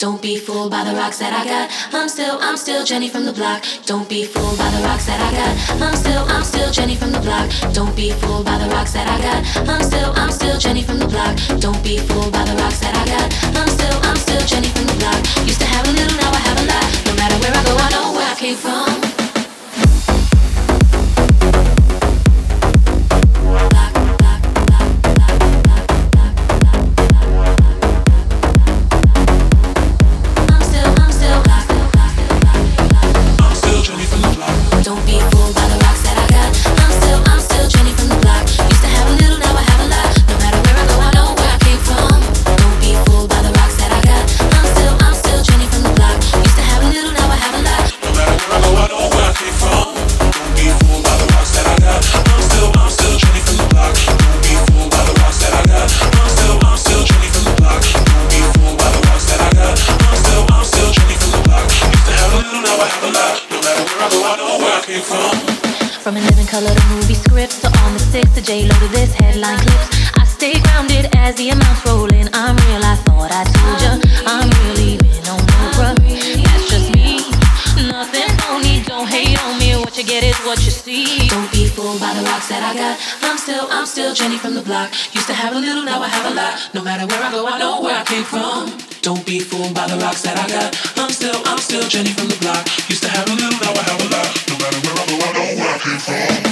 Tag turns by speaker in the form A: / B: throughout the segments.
A: Don't be fooled by the rocks that I got. I'm still, I'm still Jenny from the block. Don't be fooled by the rocks that I got. I'm still, I'm still Jenny from the block. Don't be fooled by the rocks that I got. I'm still, I'm still Jenny from the block. Don't be fooled by No matter where I go, I know where I came from. Don't hate on me, what you get is what you see Don't be fooled by the rocks that I got. I'm still, I'm still Jenny from the block. Used to have a little, now I have a lot. No matter where I go, I know where I came from. Don't be fooled by the rocks that I got. I'm still, I'm still Jenny from the block. Used to have a little, now I have a lot. No matter where I
B: go, I know where I came from.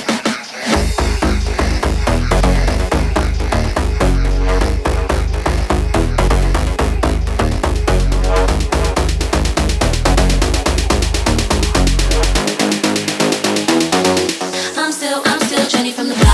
A: Jenny from the